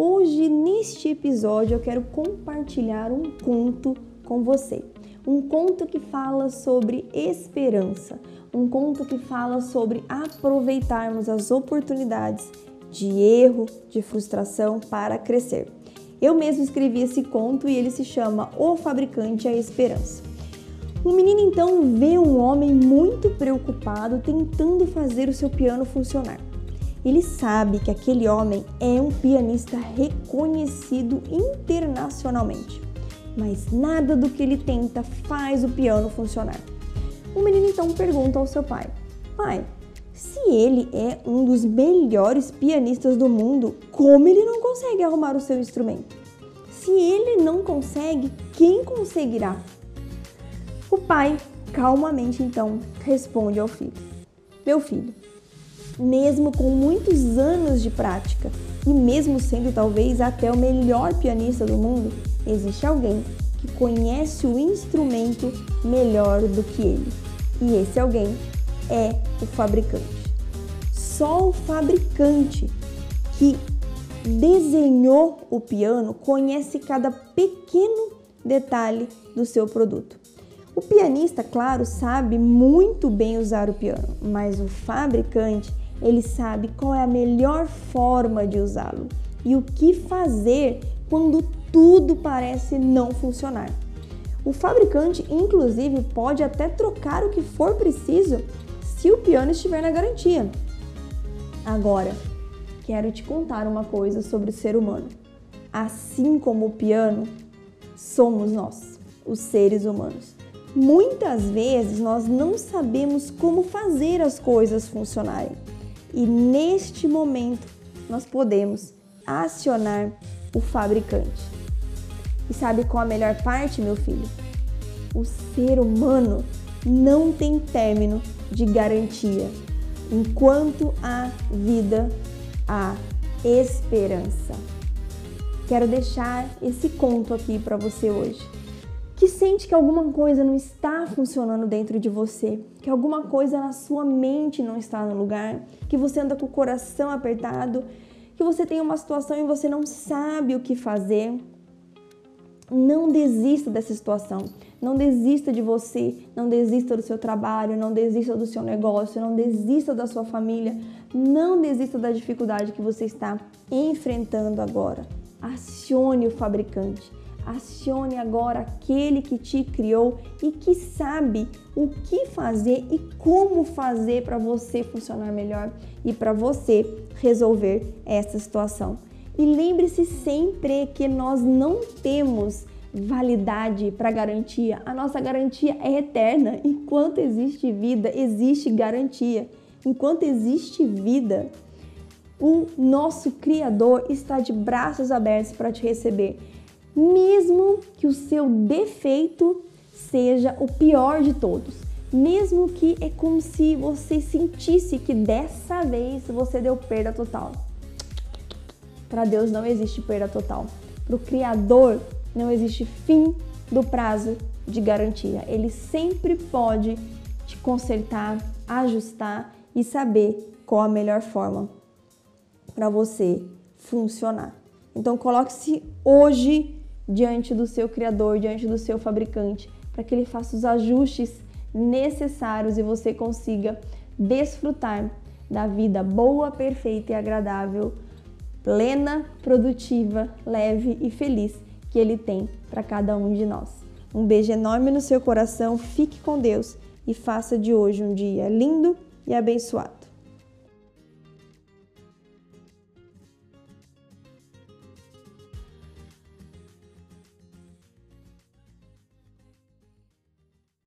Hoje, neste episódio, eu quero compartilhar um conto com você. Um conto que fala sobre esperança, um conto que fala sobre aproveitarmos as oportunidades de erro, de frustração para crescer. Eu mesmo escrevi esse conto e ele se chama O Fabricante a Esperança. Um menino então vê um homem muito preocupado tentando fazer o seu piano funcionar. Ele sabe que aquele homem é um pianista reconhecido internacionalmente, mas nada do que ele tenta faz o piano funcionar. O menino então pergunta ao seu pai: Pai, se ele é um dos melhores pianistas do mundo, como ele não consegue arrumar o seu instrumento? Se ele não consegue, quem conseguirá? O pai, calmamente então, responde ao filho: Meu filho, mesmo com muitos anos de prática e mesmo sendo talvez até o melhor pianista do mundo, existe alguém que conhece o instrumento melhor do que ele. E esse alguém é o fabricante. Só o fabricante que desenhou o piano conhece cada pequeno detalhe do seu produto. O pianista, claro, sabe muito bem usar o piano, mas o fabricante ele sabe qual é a melhor forma de usá-lo e o que fazer quando tudo parece não funcionar. O fabricante, inclusive, pode até trocar o que for preciso se o piano estiver na garantia. Agora, quero te contar uma coisa sobre o ser humano. Assim como o piano, somos nós, os seres humanos. Muitas vezes nós não sabemos como fazer as coisas funcionarem. E neste momento nós podemos acionar o fabricante. E sabe qual a melhor parte, meu filho? O ser humano não tem término de garantia. Enquanto há vida, há esperança. Quero deixar esse conto aqui para você hoje que sente que alguma coisa não está funcionando dentro de você, que alguma coisa na sua mente não está no lugar, que você anda com o coração apertado, que você tem uma situação e você não sabe o que fazer, não desista dessa situação. Não desista de você, não desista do seu trabalho, não desista do seu negócio, não desista da sua família, não desista da dificuldade que você está enfrentando agora. Acione o fabricante Acione agora aquele que te criou e que sabe o que fazer e como fazer para você funcionar melhor e para você resolver essa situação. E lembre-se sempre que nós não temos validade para garantia. A nossa garantia é eterna. Enquanto existe vida, existe garantia. Enquanto existe vida, o nosso Criador está de braços abertos para te receber mesmo que o seu defeito seja o pior de todos, mesmo que é como se você sentisse que dessa vez você deu perda total. Para Deus não existe perda total. Para o Criador não existe fim do prazo de garantia. Ele sempre pode te consertar, ajustar e saber qual a melhor forma para você funcionar. Então coloque-se hoje diante do seu criador, diante do seu fabricante, para que ele faça os ajustes necessários e você consiga desfrutar da vida boa, perfeita e agradável, plena, produtiva, leve e feliz que ele tem para cada um de nós. Um beijo enorme no seu coração, fique com Deus e faça de hoje um dia lindo e abençoado.